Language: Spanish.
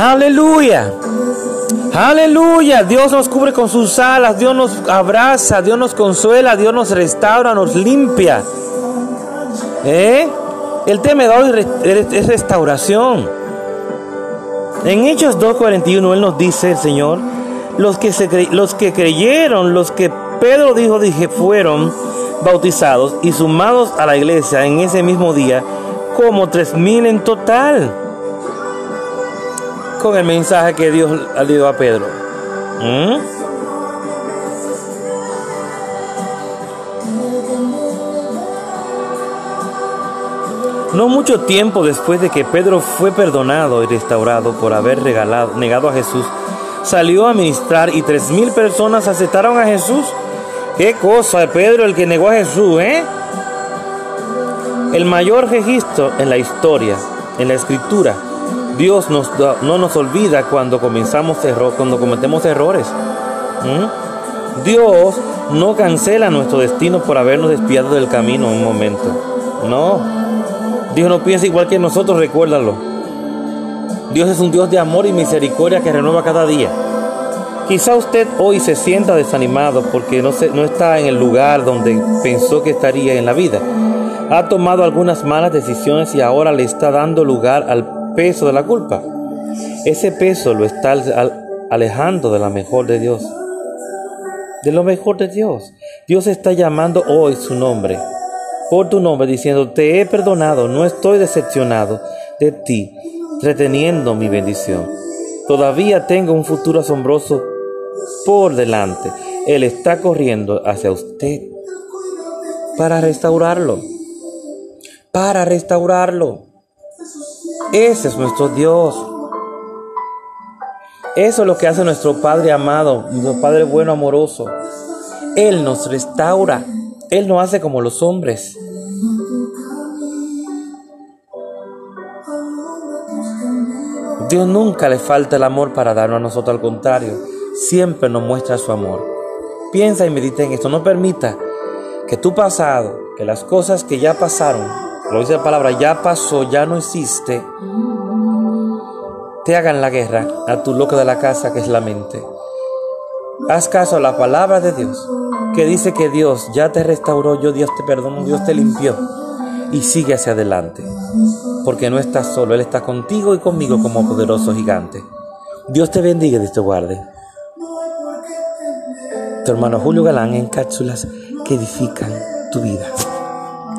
Aleluya. Aleluya. Dios nos cubre con sus alas. Dios nos abraza. Dios nos consuela. Dios nos restaura. Nos limpia. ¿Eh? El tema de hoy es restauración. En Hechos 2.41 Él nos dice, el Señor, los que, se los que creyeron, los que Pedro dijo, dije, fueron bautizados y sumados a la iglesia en ese mismo día, como tres mil en total. Con el mensaje que Dios le dio a Pedro. ¿Mm? No mucho tiempo después de que Pedro fue perdonado y restaurado por haber regalado, negado a Jesús, salió a ministrar y tres mil personas aceptaron a Jesús. Qué cosa, Pedro el que negó a Jesús, ¿eh? El mayor registro en la historia, en la escritura. Dios no nos olvida cuando comenzamos error, cuando cometemos errores. Dios no cancela nuestro destino por habernos despiado del camino un momento. No. Dios no piensa igual que nosotros, recuérdalo. Dios es un Dios de amor y misericordia que renueva cada día. Quizá usted hoy se sienta desanimado porque no, se, no está en el lugar donde pensó que estaría en la vida. Ha tomado algunas malas decisiones y ahora le está dando lugar al peso de la culpa. Ese peso lo está alejando de la mejor de Dios. De lo mejor de Dios. Dios está llamando hoy su nombre. Por tu nombre diciendo, te he perdonado, no estoy decepcionado de ti, reteniendo mi bendición. Todavía tengo un futuro asombroso por delante. Él está corriendo hacia usted para restaurarlo. Para restaurarlo. Ese es nuestro Dios. Eso es lo que hace nuestro Padre amado, nuestro Padre bueno, amoroso. Él nos restaura. Él no hace como los hombres. Dios nunca le falta el amor para darnos a nosotros, al contrario siempre nos muestra su amor. Piensa y medita en esto. No permita que tu pasado, que las cosas que ya pasaron, lo dice la palabra, ya pasó, ya no existe, te hagan la guerra a tu loco de la casa que es la mente. Haz caso a la palabra de Dios, que dice que Dios ya te restauró, yo Dios te perdonó, Dios te limpió. Y sigue hacia adelante, porque no estás solo, Él está contigo y conmigo como poderoso gigante. Dios te bendiga y te guarde tu hermano Julio Galán en cápsulas que edifican tu vida.